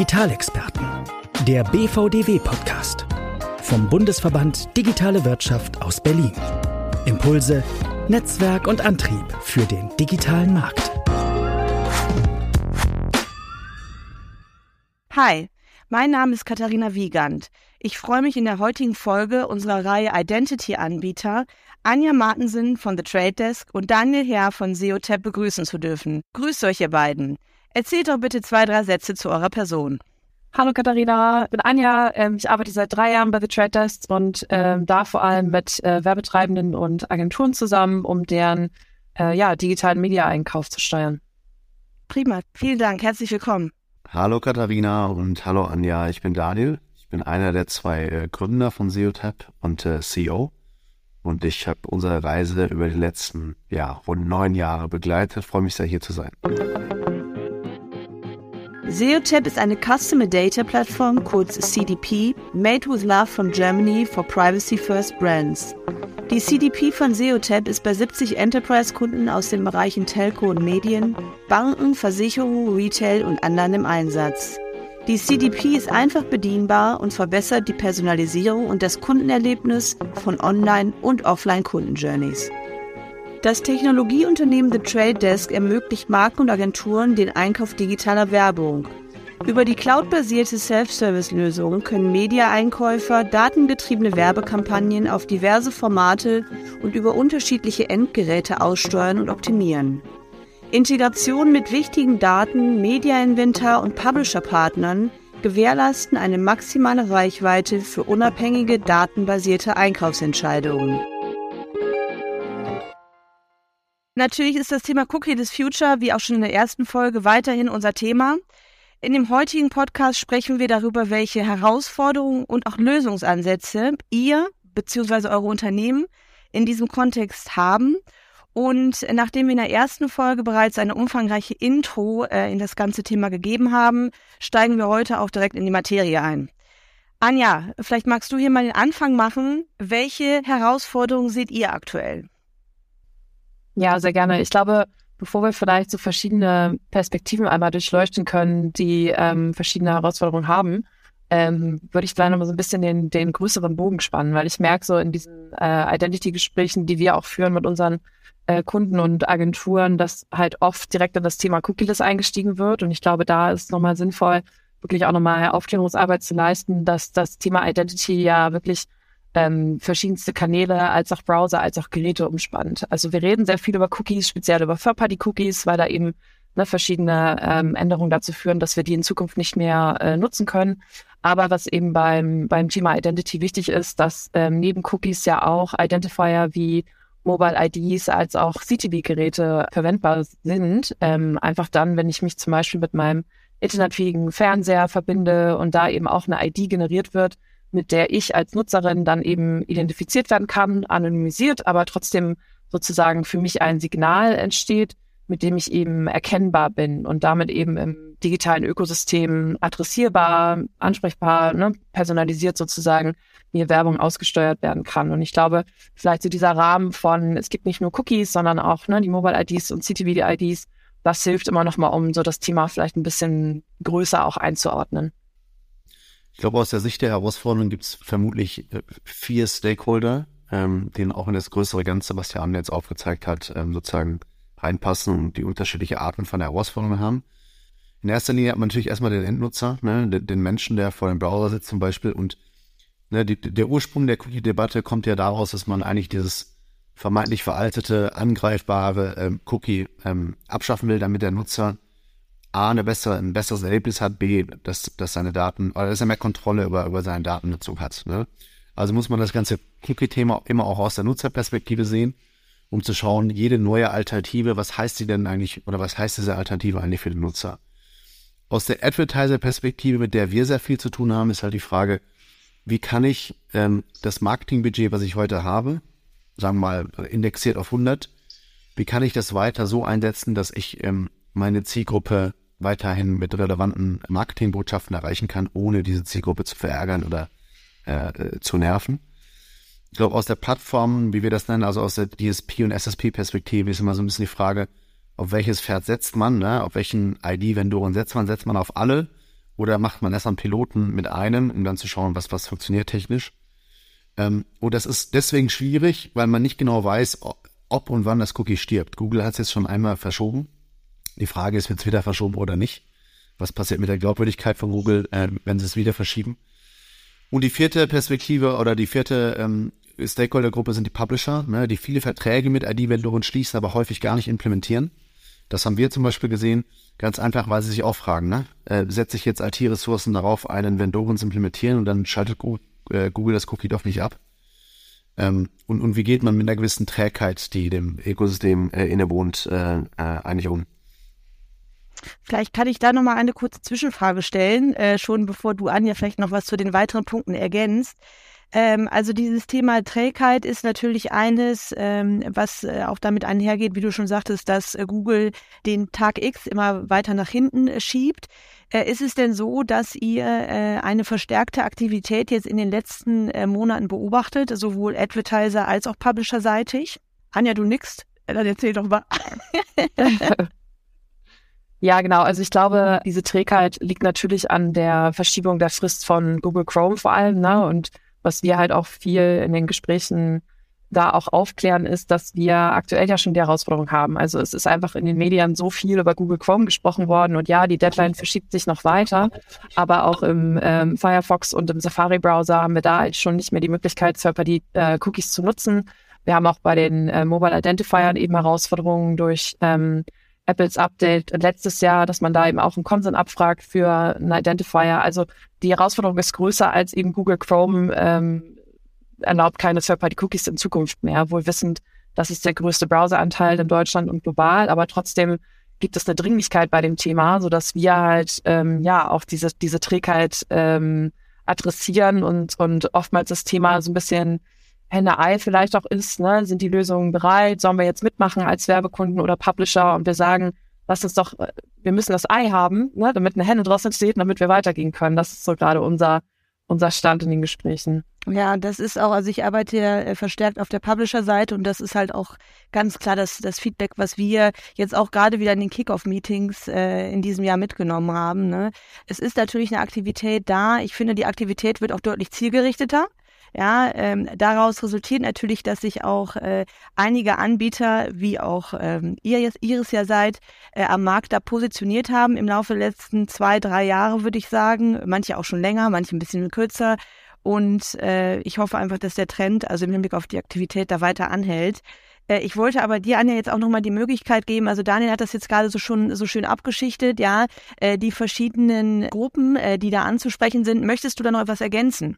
Digitalexperten. Der BVDW-Podcast. Vom Bundesverband Digitale Wirtschaft aus Berlin. Impulse, Netzwerk und Antrieb für den digitalen Markt. Hi, mein Name ist Katharina Wiegand. Ich freue mich in der heutigen Folge unserer Reihe Identity-Anbieter Anja Martensen von The Trade Desk und Daniel Herr von SEOTAP begrüßen zu dürfen. Grüßt euch ihr beiden. Erzählt doch bitte zwei, drei Sätze zu eurer Person. Hallo Katharina, ich bin Anja. Ähm, ich arbeite seit drei Jahren bei The Trade Desk und ähm, da vor allem mit äh, Werbetreibenden und Agenturen zusammen, um deren äh, ja, digitalen Media-Einkauf zu steuern. Prima, vielen Dank, herzlich willkommen. Hallo Katharina und hallo Anja, ich bin Daniel. Ich bin einer der zwei äh, Gründer von SEOTAP und äh, CEO. Und ich habe unsere Reise über die letzten ja, rund neun Jahre begleitet. Freue mich sehr, hier zu sein. SEOTAP ist eine Customer Data Plattform, kurz CDP, made with love from Germany for privacy first brands. Die CDP von SEOTAP ist bei 70 Enterprise-Kunden aus den Bereichen Telco und Medien, Banken, Versicherungen, Retail und anderen im Einsatz. Die CDP ist einfach bedienbar und verbessert die Personalisierung und das Kundenerlebnis von Online- und Offline-Kundenjourneys. Das Technologieunternehmen The Trade Desk ermöglicht Marken und Agenturen den Einkauf digitaler Werbung. Über die cloudbasierte Self-Service-Lösung können Media-Einkäufer datengetriebene Werbekampagnen auf diverse Formate und über unterschiedliche Endgeräte aussteuern und optimieren. Integration mit wichtigen Daten, Media-Inventar und Publisher-Partnern gewährleisten eine maximale Reichweite für unabhängige datenbasierte Einkaufsentscheidungen. Natürlich ist das Thema Cookie des Future, wie auch schon in der ersten Folge, weiterhin unser Thema. In dem heutigen Podcast sprechen wir darüber, welche Herausforderungen und auch Lösungsansätze ihr bzw. eure Unternehmen in diesem Kontext haben. Und nachdem wir in der ersten Folge bereits eine umfangreiche Intro äh, in das ganze Thema gegeben haben, steigen wir heute auch direkt in die Materie ein. Anja, vielleicht magst du hier mal den Anfang machen. Welche Herausforderungen seht ihr aktuell? Ja, sehr gerne. Ich glaube, bevor wir vielleicht so verschiedene Perspektiven einmal durchleuchten können, die ähm, verschiedene Herausforderungen haben, ähm, würde ich vielleicht noch mal so ein bisschen den, den größeren Bogen spannen, weil ich merke so in diesen äh, Identity-Gesprächen, die wir auch führen mit unseren äh, Kunden und Agenturen, dass halt oft direkt in das Thema Cookies eingestiegen wird. Und ich glaube, da ist nochmal sinnvoll, wirklich auch nochmal Aufklärungsarbeit zu leisten, dass das Thema Identity ja wirklich ähm, verschiedenste Kanäle als auch Browser, als auch Geräte umspannt. Also wir reden sehr viel über Cookies, speziell über Third-Party-Cookies, weil da eben ne, verschiedene ähm, Änderungen dazu führen, dass wir die in Zukunft nicht mehr äh, nutzen können. Aber was eben beim, beim Thema Identity wichtig ist, dass ähm, neben Cookies ja auch Identifier wie Mobile IDs als auch CTV-Geräte verwendbar sind. Ähm, einfach dann, wenn ich mich zum Beispiel mit meinem internetfähigen Fernseher verbinde und da eben auch eine ID generiert wird, mit der ich als Nutzerin dann eben identifiziert werden kann, anonymisiert, aber trotzdem sozusagen für mich ein Signal entsteht, mit dem ich eben erkennbar bin und damit eben im digitalen Ökosystem adressierbar, ansprechbar, ne, personalisiert sozusagen mir Werbung ausgesteuert werden kann. Und ich glaube, vielleicht so dieser Rahmen von, es gibt nicht nur Cookies, sondern auch ne, die Mobile-IDs und CTV-IDs, das hilft immer noch mal, um so das Thema vielleicht ein bisschen größer auch einzuordnen. Ich glaube, aus der Sicht der Herausforderungen gibt es vermutlich äh, vier Stakeholder, ähm, denen auch in das größere Ganze, was der Arne jetzt aufgezeigt hat, ähm, sozusagen reinpassen und die unterschiedliche Arten von Herausforderungen haben. In erster Linie hat man natürlich erstmal den Endnutzer, ne, den, den Menschen, der vor dem Browser sitzt zum Beispiel. Und ne, die, der Ursprung der Cookie-Debatte kommt ja daraus, dass man eigentlich dieses vermeintlich veraltete, angreifbare ähm, Cookie ähm, abschaffen will, damit der Nutzer A, eine bessere, ein besseres Erlebnis hat, B, dass, dass seine Daten, oder dass er mehr Kontrolle über, über seine Datennutzung hat. Ne? Also muss man das ganze Cookie-Thema immer auch aus der Nutzerperspektive sehen, um zu schauen, jede neue Alternative, was heißt sie denn eigentlich, oder was heißt diese Alternative eigentlich für den Nutzer? Aus der Advertiser-Perspektive, mit der wir sehr viel zu tun haben, ist halt die Frage, wie kann ich ähm, das Marketingbudget, was ich heute habe, sagen wir mal indexiert auf 100, wie kann ich das weiter so einsetzen, dass ich ähm, meine Zielgruppe weiterhin mit relevanten Marketingbotschaften erreichen kann, ohne diese Zielgruppe zu verärgern oder äh, äh zu nerven. Ich glaube, aus der Plattform, wie wir das nennen, also aus der DSP- und SSP-Perspektive, ist immer so ein bisschen die Frage, auf welches Pferd setzt man, ne? auf welchen ID-Vendoren setzt man, setzt man auf alle Oder macht man erst einen Piloten mit einem, um dann zu schauen, was, was funktioniert technisch? Ähm, und das ist deswegen schwierig, weil man nicht genau weiß, ob und wann das Cookie stirbt. Google hat es jetzt schon einmal verschoben. Die Frage ist, wird es wieder verschoben oder nicht? Was passiert mit der Glaubwürdigkeit von Google, äh, wenn sie es wieder verschieben? Und die vierte Perspektive oder die vierte ähm, Stakeholder-Gruppe sind die Publisher, ne, die viele Verträge mit ID-Vendoren schließen, aber häufig gar nicht implementieren. Das haben wir zum Beispiel gesehen, ganz einfach, weil sie sich auch fragen, ne? Äh, setze ich jetzt IT-Ressourcen darauf, einen Vendoren zu implementieren und dann schaltet äh, Google das Cookie doch nicht ab? Ähm, und, und wie geht man mit einer gewissen Trägheit, die dem Ökosystem äh, innewohnt, äh, äh, eigentlich um? Vielleicht kann ich da nochmal eine kurze Zwischenfrage stellen, äh, schon bevor du, Anja, vielleicht noch was zu den weiteren Punkten ergänzt. Ähm, also dieses Thema Trägheit ist natürlich eines, ähm, was äh, auch damit einhergeht, wie du schon sagtest, dass äh, Google den Tag X immer weiter nach hinten äh, schiebt. Äh, ist es denn so, dass ihr äh, eine verstärkte Aktivität jetzt in den letzten äh, Monaten beobachtet, sowohl Advertiser als auch Publisher-seitig? Anja, du nix? Dann erzähl doch mal. Ja, genau. Also ich glaube, diese Trägheit liegt natürlich an der Verschiebung der Frist von Google Chrome vor allem. Ne? Und was wir halt auch viel in den Gesprächen da auch aufklären, ist, dass wir aktuell ja schon die Herausforderung haben. Also es ist einfach in den Medien so viel über Google Chrome gesprochen worden und ja, die Deadline verschiebt sich noch weiter, aber auch im ähm, Firefox und im Safari-Browser haben wir da halt schon nicht mehr die Möglichkeit, Third-Party-Cookies äh, zu nutzen. Wir haben auch bei den äh, Mobile Identifiern eben Herausforderungen durch ähm, Apples Update letztes Jahr, dass man da eben auch einen Consent abfragt für einen Identifier. Also die Herausforderung ist größer als eben Google Chrome ähm, erlaubt keine Third-Party-Cookies in Zukunft mehr, wohl wissend, das ist der größte Browseranteil in Deutschland und global, aber trotzdem gibt es eine Dringlichkeit bei dem Thema, so dass wir halt ähm, ja auch diese diese Trägheit ähm, adressieren und und oftmals das Thema so ein bisschen Henne-Ei vielleicht auch ist, ne? sind die Lösungen bereit, sollen wir jetzt mitmachen als Werbekunden oder Publisher und wir sagen, lass uns doch, wir müssen das Ei haben, ne? damit eine Henne draußen steht, damit wir weitergehen können. Das ist so gerade unser, unser Stand in den Gesprächen. Ja, das ist auch, also ich arbeite ja äh, verstärkt auf der Publisher-Seite und das ist halt auch ganz klar das, das Feedback, was wir jetzt auch gerade wieder in den Kickoff-Meetings äh, in diesem Jahr mitgenommen haben. Ne? Es ist natürlich eine Aktivität da. Ich finde, die Aktivität wird auch deutlich zielgerichteter. Ja, ähm, daraus resultiert natürlich, dass sich auch äh, einige Anbieter, wie auch ähm, ihr jetzt, Iris ja seid, äh, am Markt da positioniert haben im Laufe der letzten zwei, drei Jahre, würde ich sagen. Manche auch schon länger, manche ein bisschen kürzer. Und äh, ich hoffe einfach, dass der Trend, also im Hinblick auf die Aktivität, da weiter anhält. Äh, ich wollte aber dir, Anja, jetzt auch nochmal die Möglichkeit geben, also Daniel hat das jetzt gerade so schon so schön abgeschichtet, ja, äh, die verschiedenen Gruppen, äh, die da anzusprechen sind. Möchtest du da noch etwas ergänzen?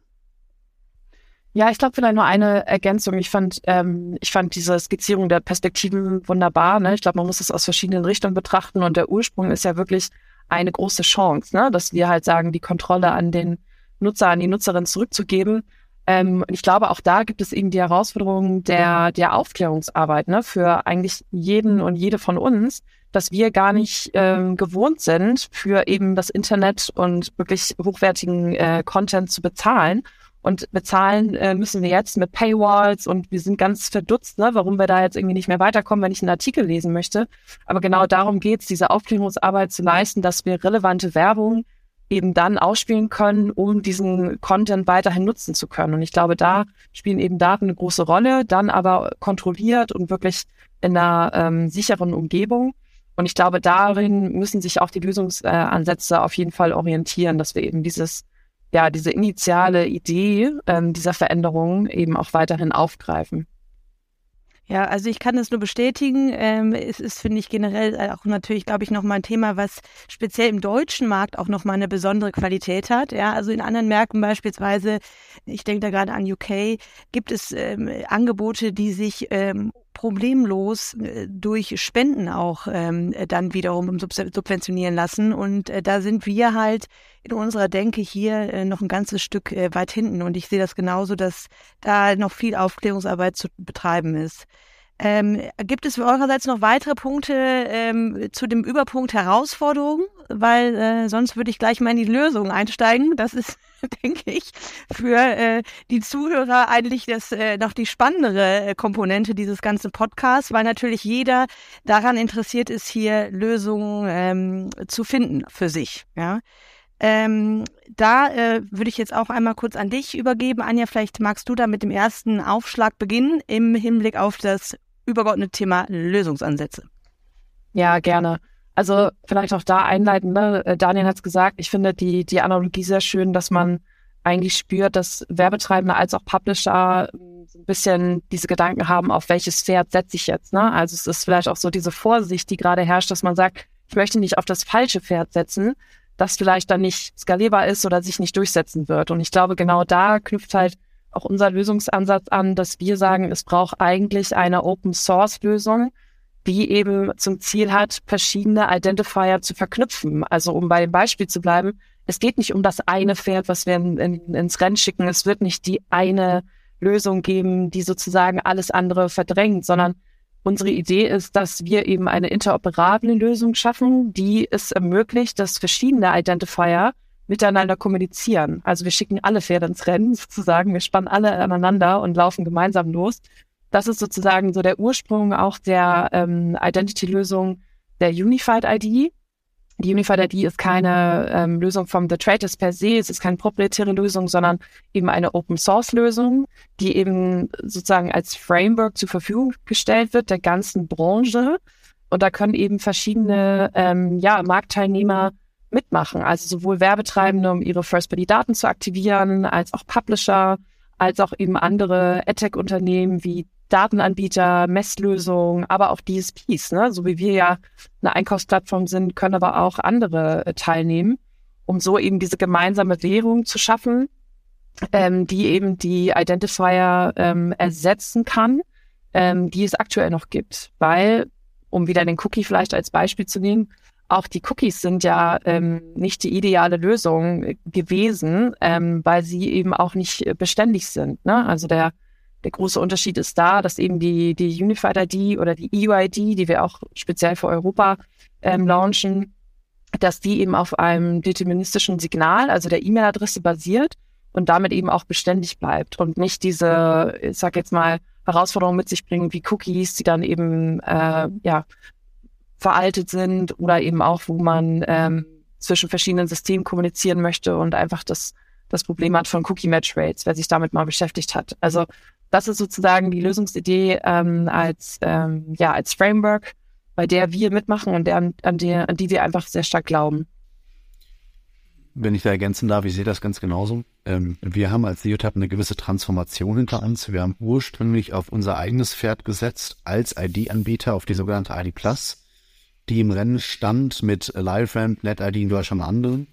Ja, ich glaube vielleicht nur eine Ergänzung. Ich fand, ähm, ich fand diese Skizzierung der Perspektiven wunderbar. Ne? Ich glaube, man muss es aus verschiedenen Richtungen betrachten und der Ursprung ist ja wirklich eine große Chance, ne? dass wir halt sagen, die Kontrolle an den Nutzer, an die Nutzerin zurückzugeben. Ähm, ich glaube, auch da gibt es eben die Herausforderung der, der Aufklärungsarbeit ne? für eigentlich jeden und jede von uns, dass wir gar nicht ähm, gewohnt sind, für eben das Internet und wirklich hochwertigen äh, Content zu bezahlen und bezahlen äh, müssen wir jetzt mit Paywalls und wir sind ganz verdutzt, ne, warum wir da jetzt irgendwie nicht mehr weiterkommen, wenn ich einen Artikel lesen möchte. Aber genau darum geht's, diese Aufklärungsarbeit zu leisten, dass wir relevante Werbung eben dann ausspielen können, um diesen Content weiterhin nutzen zu können. Und ich glaube, da spielen eben Daten eine große Rolle, dann aber kontrolliert und wirklich in einer ähm, sicheren Umgebung. Und ich glaube, darin müssen sich auch die Lösungsansätze auf jeden Fall orientieren, dass wir eben dieses ja, diese initiale Idee ähm, dieser Veränderung eben auch weiterhin aufgreifen. Ja, also ich kann das nur bestätigen. Ähm, es ist, finde ich, generell auch natürlich, glaube ich, nochmal ein Thema, was speziell im deutschen Markt auch nochmal eine besondere Qualität hat. Ja, also in anderen Märkten beispielsweise, ich denke da gerade an UK, gibt es ähm, Angebote, die sich ähm, problemlos äh, durch Spenden auch ähm, dann wiederum subventionieren lassen. Und äh, da sind wir halt in unserer Denke hier äh, noch ein ganzes Stück äh, weit hinten. Und ich sehe das genauso, dass da noch viel Aufklärungsarbeit zu betreiben ist. Ähm, gibt es eurerseits noch weitere Punkte ähm, zu dem Überpunkt Herausforderungen? Weil äh, sonst würde ich gleich mal in die Lösung einsteigen. Das ist, denke ich, für äh, die Zuhörer eigentlich das äh, noch die spannendere äh, Komponente dieses ganzen Podcasts, weil natürlich jeder daran interessiert ist, hier Lösungen ähm, zu finden für sich. Ja. Ähm, da äh, würde ich jetzt auch einmal kurz an dich übergeben. Anja, vielleicht magst du da mit dem ersten Aufschlag beginnen im Hinblick auf das übergeordnete Thema Lösungsansätze. Ja, gerne. Also vielleicht auch da einleiten, ne? Äh, Daniel hat es gesagt, ich finde die, die Analogie sehr schön, dass man eigentlich spürt, dass Werbetreibende als auch Publisher ähm, so ein bisschen diese Gedanken haben, auf welches Pferd setze ich jetzt. Ne? Also es ist vielleicht auch so diese Vorsicht, die gerade herrscht, dass man sagt, ich möchte nicht auf das falsche Pferd setzen, das vielleicht dann nicht skalierbar ist oder sich nicht durchsetzen wird. Und ich glaube, genau da knüpft halt auch unser Lösungsansatz an, dass wir sagen, es braucht eigentlich eine Open Source Lösung, die eben zum Ziel hat, verschiedene Identifier zu verknüpfen. Also um bei dem Beispiel zu bleiben, es geht nicht um das eine Pferd, was wir in, in, ins Rennen schicken. Es wird nicht die eine Lösung geben, die sozusagen alles andere verdrängt, sondern unsere Idee ist, dass wir eben eine interoperable Lösung schaffen, die es ermöglicht, dass verschiedene Identifier miteinander kommunizieren. Also wir schicken alle Pferde ins Rennen sozusagen, wir spannen alle aneinander und laufen gemeinsam los. Das ist sozusagen so der Ursprung auch der ähm, Identity-Lösung der Unified ID. Die Unified ID ist keine ähm, Lösung vom The Traders per se, es ist keine proprietäre Lösung, sondern eben eine Open Source Lösung, die eben sozusagen als Framework zur Verfügung gestellt wird der ganzen Branche. Und da können eben verschiedene ähm, ja, Marktteilnehmer mitmachen, also sowohl Werbetreibende, um ihre First-Party-Daten zu aktivieren, als auch Publisher, als auch eben andere AdTech-Unternehmen wie Datenanbieter, Messlösungen, aber auch DSPs. Ne? So wie wir ja eine Einkaufsplattform sind, können aber auch andere äh, teilnehmen, um so eben diese gemeinsame Währung zu schaffen, ähm, die eben die Identifier ähm, ersetzen kann, ähm, die es aktuell noch gibt. Weil, um wieder den Cookie vielleicht als Beispiel zu nehmen, auch die Cookies sind ja ähm, nicht die ideale Lösung gewesen, ähm, weil sie eben auch nicht beständig sind. Ne? Also der der große Unterschied ist da, dass eben die, die Unified ID oder die EUID, die wir auch speziell für Europa ähm, launchen, dass die eben auf einem deterministischen Signal, also der E-Mail-Adresse basiert und damit eben auch beständig bleibt und nicht diese, ich sag jetzt mal, Herausforderungen mit sich bringen wie Cookies, die dann eben äh, ja veraltet sind oder eben auch, wo man ähm, zwischen verschiedenen Systemen kommunizieren möchte und einfach das das Problem hat von Cookie Match Rates, wer sich damit mal beschäftigt hat. Also das ist sozusagen die Lösungsidee ähm, als, ähm, ja, als Framework, bei der wir mitmachen und der, an, der, an die wir einfach sehr stark glauben. Wenn ich da ergänzen darf, ich sehe das ganz genauso. Ähm, wir haben als Leotap eine gewisse Transformation hinter uns. Wir haben ursprünglich auf unser eigenes Pferd gesetzt als ID-Anbieter auf die sogenannte ID Plus, die im Rennen stand mit LiveRamp, NetID und anderen.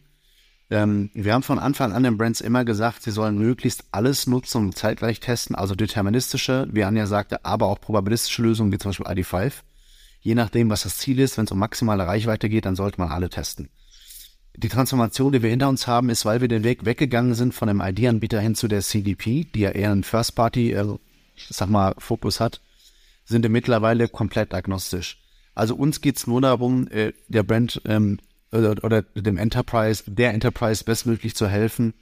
Ähm, wir haben von Anfang an den Brands immer gesagt, sie sollen möglichst alles nutzen und zeitgleich testen, also deterministische, wie Anja sagte, aber auch probabilistische Lösungen, wie zum Beispiel ID5. Je nachdem, was das Ziel ist, wenn es um maximale Reichweite geht, dann sollte man alle testen. Die Transformation, die wir hinter uns haben, ist, weil wir den Weg weggegangen sind von dem ID-Anbieter hin zu der CDP, die ja eher einen First-Party, äh, sag mal, Fokus hat, sind wir mittlerweile komplett agnostisch. Also uns geht's nur darum, äh, der Brand ähm, oder, oder dem Enterprise, der Enterprise bestmöglich zu helfen,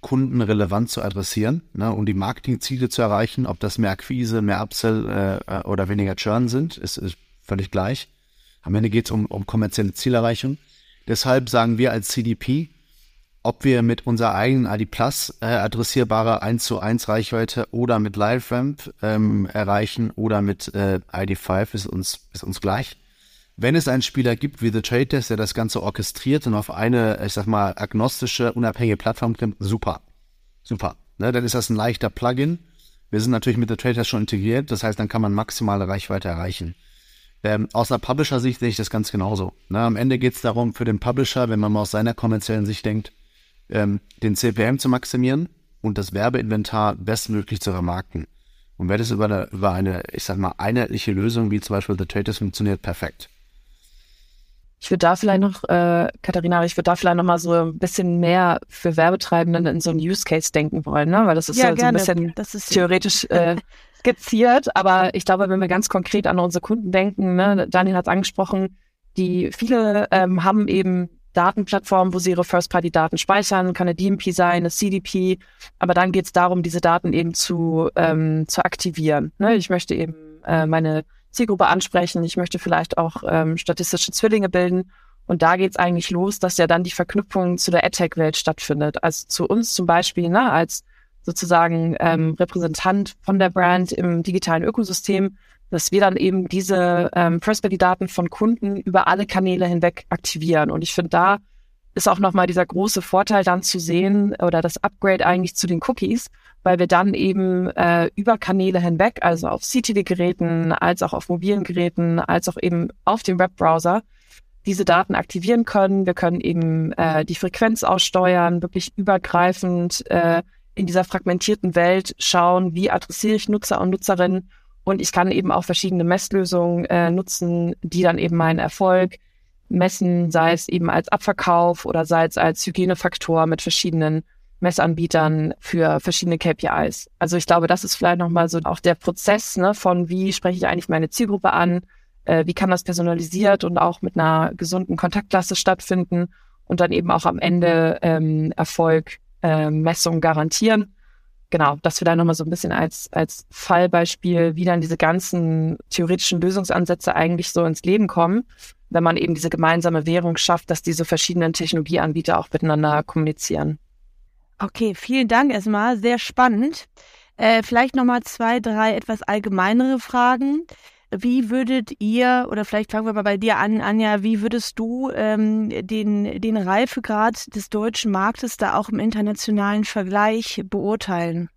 Kunden relevant zu adressieren, ne, um die Marketingziele zu erreichen. Ob das mehr Akquise, mehr Upsell äh, oder weniger Churn sind, ist, ist völlig gleich. Am Ende geht es um, um kommerzielle Zielerreichung. Deshalb sagen wir als CDP, ob wir mit unserer eigenen ID Plus äh, adressierbare 1 zu 1 Reichweite oder mit LiveRamp ähm, erreichen oder mit äh, ID5 ist uns, ist uns gleich. Wenn es einen Spieler gibt wie The Trade Desk, der das Ganze orchestriert und auf eine, ich sag mal, agnostische, unabhängige Plattform kommt, super. Super. Ne, dann ist das ein leichter Plugin. Wir sind natürlich mit The Trade Desk schon integriert, das heißt, dann kann man maximale Reichweite erreichen. Ähm, aus einer Publisher-Sicht sehe ich das ganz genauso. Ne, am Ende geht es darum, für den Publisher, wenn man mal aus seiner kommerziellen Sicht denkt, ähm, den CPM zu maximieren und das Werbeinventar bestmöglich zu vermarkten. Und wenn das über eine, über eine, ich sag mal, einheitliche Lösung wie zum Beispiel The Traders funktioniert, perfekt. Ich würde da vielleicht noch, äh, Katharina, ich würde da vielleicht noch mal so ein bisschen mehr für Werbetreibenden in so einen Use Case denken wollen, ne? Weil das ist ja, so, so ein bisschen theoretisch äh, skizziert, aber ich glaube, wenn wir ganz konkret an unsere Kunden denken, ne, Daniel hat es angesprochen, die viele ähm, haben eben Datenplattformen, wo sie ihre First-Party-Daten speichern, kann eine DMP sein, eine CDP, aber dann geht es darum, diese Daten eben zu, ähm, zu aktivieren. Ne? Ich möchte eben äh, meine Zielgruppe ansprechen. Ich möchte vielleicht auch ähm, statistische Zwillinge bilden. Und da geht's eigentlich los, dass ja dann die Verknüpfung zu der AdTech-Welt stattfindet. Also zu uns zum Beispiel, ne, als sozusagen ähm, Repräsentant von der Brand im digitalen Ökosystem, dass wir dann eben diese ähm, First-Party-Daten von Kunden über alle Kanäle hinweg aktivieren. Und ich finde, da ist auch nochmal dieser große Vorteil dann zu sehen oder das Upgrade eigentlich zu den Cookies, weil wir dann eben äh, über Kanäle hinweg, also auf CTV-Geräten, als auch auf mobilen Geräten, als auch eben auf dem Webbrowser, diese Daten aktivieren können. Wir können eben äh, die Frequenz aussteuern, wirklich übergreifend äh, in dieser fragmentierten Welt schauen, wie adressiere ich Nutzer und Nutzerinnen. Und ich kann eben auch verschiedene Messlösungen äh, nutzen, die dann eben meinen Erfolg messen, sei es eben als Abverkauf oder sei es als Hygienefaktor mit verschiedenen Messanbietern für verschiedene KPIs. Also ich glaube, das ist vielleicht nochmal so auch der Prozess ne, von, wie spreche ich eigentlich meine Zielgruppe an, äh, wie kann das personalisiert und auch mit einer gesunden Kontaktklasse stattfinden und dann eben auch am Ende ähm, Erfolg äh, Messung garantieren. Genau, dass wir da nochmal so ein bisschen als, als Fallbeispiel, wie dann diese ganzen theoretischen Lösungsansätze eigentlich so ins Leben kommen, wenn man eben diese gemeinsame Währung schafft, dass diese verschiedenen Technologieanbieter auch miteinander kommunizieren. Okay, vielen Dank erstmal, sehr spannend. Äh, vielleicht nochmal zwei, drei etwas allgemeinere Fragen. Wie würdet ihr, oder vielleicht fangen wir mal bei dir an, Anja, wie würdest du ähm, den, den Reifegrad des deutschen Marktes da auch im internationalen Vergleich beurteilen?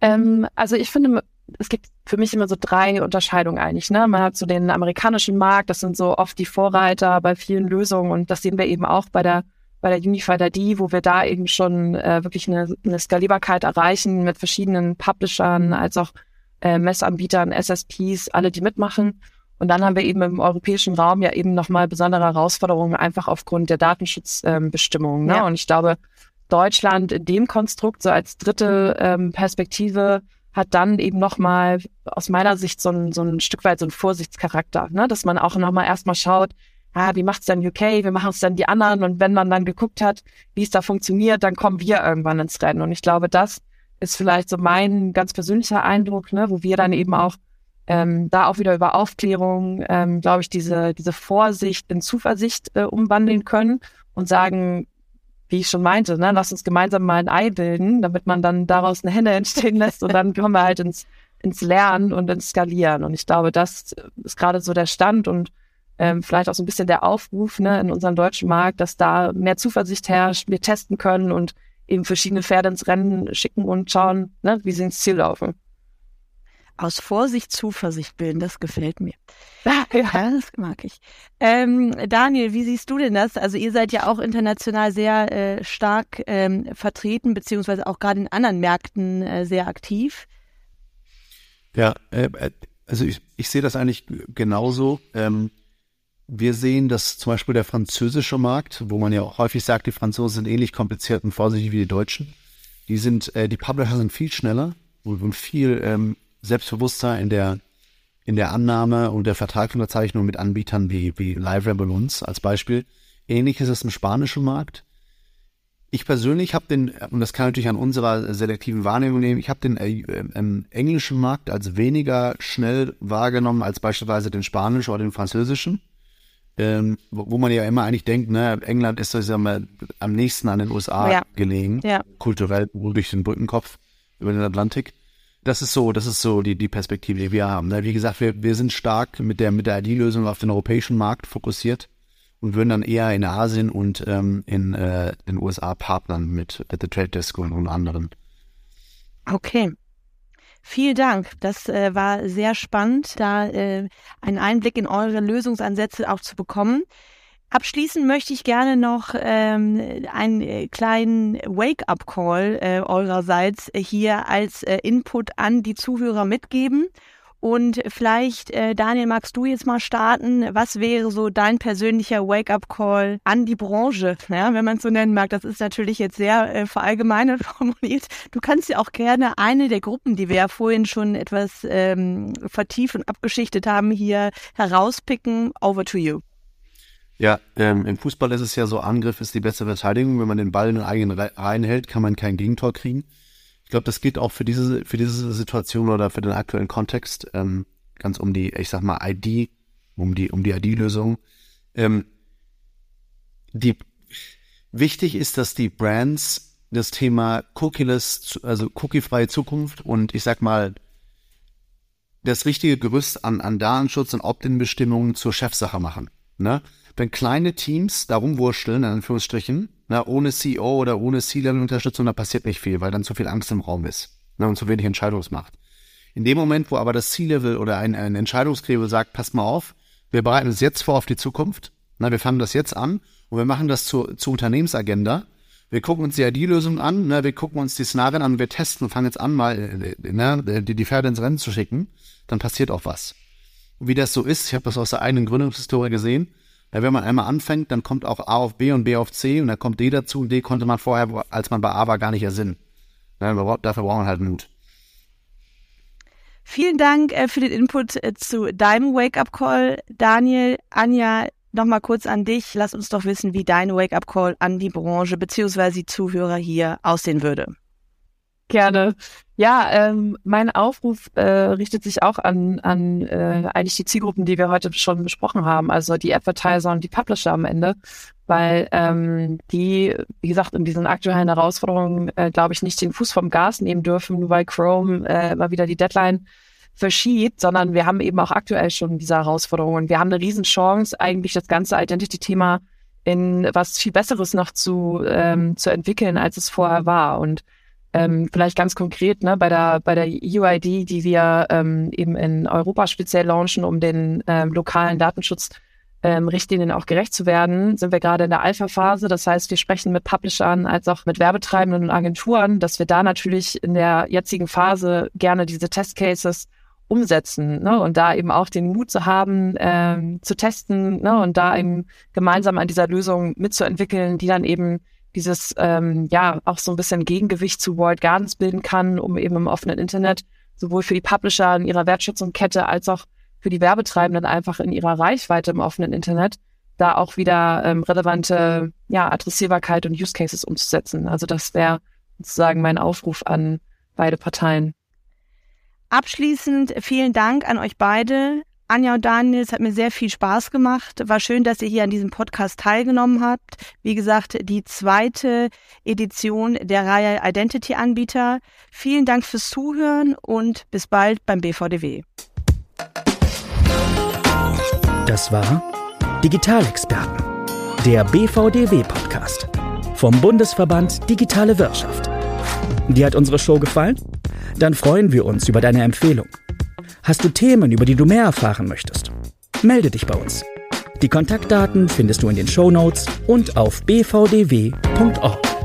Ähm, also ich finde, es gibt für mich immer so drei Unterscheidungen eigentlich. Ne? Man hat so den amerikanischen Markt, das sind so oft die Vorreiter bei vielen Lösungen und das sehen wir eben auch bei der bei der Unified ID, wo wir da eben schon äh, wirklich eine, eine Skalierbarkeit erreichen mit verschiedenen Publishern als auch äh, Messanbietern, SSPs, alle, die mitmachen. Und dann haben wir eben im europäischen Raum ja eben nochmal besondere Herausforderungen, einfach aufgrund der Datenschutzbestimmungen. Ähm, ne? Ja. Und ich glaube, Deutschland in dem Konstrukt, so als dritte ähm, Perspektive, hat dann eben nochmal aus meiner Sicht so ein, so ein Stück weit so ein Vorsichtscharakter, ne? dass man auch nochmal erstmal schaut, ah, wie macht's dann UK, wie machen es dann die anderen und wenn man dann geguckt hat, wie es da funktioniert, dann kommen wir irgendwann ins Rennen. Und ich glaube, das ist vielleicht so mein ganz persönlicher Eindruck, ne, wo wir dann eben auch ähm, da auch wieder über Aufklärung, ähm, glaube ich, diese, diese Vorsicht in Zuversicht äh, umwandeln können und sagen, wie ich schon meinte, ne, lass uns gemeinsam mal ein Ei bilden, damit man dann daraus eine Henne entstehen lässt und dann kommen wir halt ins, ins Lernen und ins Skalieren. Und ich glaube, das ist gerade so der Stand und ähm, vielleicht auch so ein bisschen der Aufruf ne, in unserem deutschen Markt, dass da mehr Zuversicht herrscht, wir testen können und eben verschiedene Pferde ins Rennen schicken und schauen, ne, wie sie ins Ziel laufen. Aus Vorsicht Zuversicht bilden, das gefällt mir. Ja, ja das mag ich. Ähm, Daniel, wie siehst du denn das? Also ihr seid ja auch international sehr äh, stark ähm, vertreten, beziehungsweise auch gerade in anderen Märkten äh, sehr aktiv. Ja, äh, äh also ich, ich sehe das eigentlich genauso. Ähm, wir sehen, dass zum Beispiel der französische Markt, wo man ja auch häufig sagt, die Franzosen sind ähnlich kompliziert und vorsichtig wie die Deutschen, die sind, äh, die Publisher sind viel schneller und viel ähm, selbstbewusster in der in der Annahme und der Vertragsunterzeichnung mit Anbietern wie, wie LiveRamp und uns als Beispiel. Ähnlich ist es im spanischen Markt. Ich persönlich habe den, und das kann natürlich an unserer selektiven Wahrnehmung nehmen, ich habe den äh, äh, englischen Markt als weniger schnell wahrgenommen als beispielsweise den spanischen oder den französischen ähm, wo, man ja immer eigentlich denkt, ne, England ist das ja mal am nächsten an den USA ja. gelegen, ja. kulturell wohl durch den Brückenkopf über den Atlantik. Das ist so, das ist so die, die Perspektive, die wir haben. Ne? Wie gesagt, wir, wir sind stark mit der, mit der ID-Lösung auf den europäischen Markt fokussiert und würden dann eher in Asien und ähm, in äh, den USA partnern mit The Trade Desk und, und anderen. Okay. Vielen Dank. Das äh, war sehr spannend, da äh, einen Einblick in eure Lösungsansätze auch zu bekommen. Abschließend möchte ich gerne noch ähm, einen äh, kleinen Wake-up-Call äh, eurerseits hier als äh, Input an die Zuhörer mitgeben. Und vielleicht, äh, Daniel, magst du jetzt mal starten? Was wäre so dein persönlicher Wake-up-Call an die Branche, ja, wenn man es so nennen mag? Das ist natürlich jetzt sehr äh, verallgemeinert formuliert. Du kannst ja auch gerne eine der Gruppen, die wir ja vorhin schon etwas ähm, vertieft und abgeschichtet haben, hier herauspicken. Over to you. Ja, ähm, im Fußball ist es ja so, Angriff ist die beste Verteidigung. Wenn man den Ball in den eigenen Reihen hält, kann man kein Gegentor kriegen. Ich glaube, das geht auch für diese, für diese Situation oder für den aktuellen Kontext, ähm, ganz um die, ich sag mal, ID, um die, um die ID-Lösung. Ähm, die wichtig ist, dass die Brands das Thema Cookieless, also cookiefreie Zukunft und ich sag mal das richtige Gerüst an, an Datenschutz und Opt-in-Bestimmungen zur Chefsache machen. Ne? Wenn kleine Teams da rumwurschteln, in Anführungsstrichen, ne, ohne CEO oder ohne C-Level-Unterstützung, da passiert nicht viel, weil dann zu viel Angst im Raum ist ne, und zu wenig Entscheidungsmacht. In dem Moment, wo aber das C-Level oder ein, ein Entscheidungsgremium sagt, pass mal auf, wir bereiten uns jetzt vor auf die Zukunft, na, wir fangen das jetzt an und wir machen das zur, zur Unternehmensagenda. Wir gucken uns die ID-Lösung an, ne, wir gucken uns die Szenarien an, wir testen und fangen jetzt an, mal äh, ne, die, die Pferde ins Rennen zu schicken, dann passiert auch was. Und wie das so ist, ich habe das aus der eigenen Gründungshistorie gesehen, ja, wenn man einmal anfängt, dann kommt auch A auf B und B auf C und dann kommt D dazu und D konnte man vorher, als man bei A war, gar nicht ersinnen. Ja, dafür braucht man halt Mut. Vielen Dank äh, für den Input äh, zu deinem Wake-up-Call. Daniel, Anja, nochmal kurz an dich. Lass uns doch wissen, wie dein Wake-up-Call an die Branche bzw. die Zuhörer hier aussehen würde. Gerne. Ja, ähm, mein Aufruf äh, richtet sich auch an, an äh, eigentlich die Zielgruppen, die wir heute schon besprochen haben, also die Advertiser und die Publisher am Ende, weil ähm, die, wie gesagt, in diesen aktuellen Herausforderungen, äh, glaube ich, nicht den Fuß vom Gas nehmen dürfen, nur weil Chrome äh, mal wieder die Deadline verschiebt, sondern wir haben eben auch aktuell schon diese Herausforderungen. Wir haben eine Riesenchance, eigentlich das ganze Identity-Thema in was viel Besseres noch zu, ähm, zu entwickeln, als es vorher war. Und ähm, vielleicht ganz konkret, ne, bei der, bei der UID, die wir ähm, eben in Europa speziell launchen, um den ähm, lokalen Datenschutz ähm, Richtlinien auch gerecht zu werden, sind wir gerade in der Alpha-Phase. Das heißt, wir sprechen mit Publishern als auch mit Werbetreibenden und Agenturen, dass wir da natürlich in der jetzigen Phase gerne diese Testcases umsetzen ne? und da eben auch den Mut zu haben, ähm, zu testen ne? und da eben gemeinsam an dieser Lösung mitzuentwickeln, die dann eben dieses ähm, ja auch so ein bisschen Gegengewicht zu World Gardens bilden kann, um eben im offenen Internet sowohl für die Publisher in ihrer Wertschöpfungskette als auch für die Werbetreibenden einfach in ihrer Reichweite im offenen Internet da auch wieder ähm, relevante ja, Adressierbarkeit und Use Cases umzusetzen. Also das wäre sozusagen mein Aufruf an beide Parteien. Abschließend vielen Dank an euch beide. Anja und Daniel, es hat mir sehr viel Spaß gemacht. War schön, dass ihr hier an diesem Podcast teilgenommen habt. Wie gesagt, die zweite Edition der Reihe Identity Anbieter. Vielen Dank fürs Zuhören und bis bald beim BVDW. Das war Digitalexperten, der BVDW Podcast vom Bundesverband Digitale Wirtschaft. Dir hat unsere Show gefallen? Dann freuen wir uns über deine Empfehlung. Hast du Themen, über die du mehr erfahren möchtest? Melde dich bei uns. Die Kontaktdaten findest du in den Show Notes und auf bvdw.org.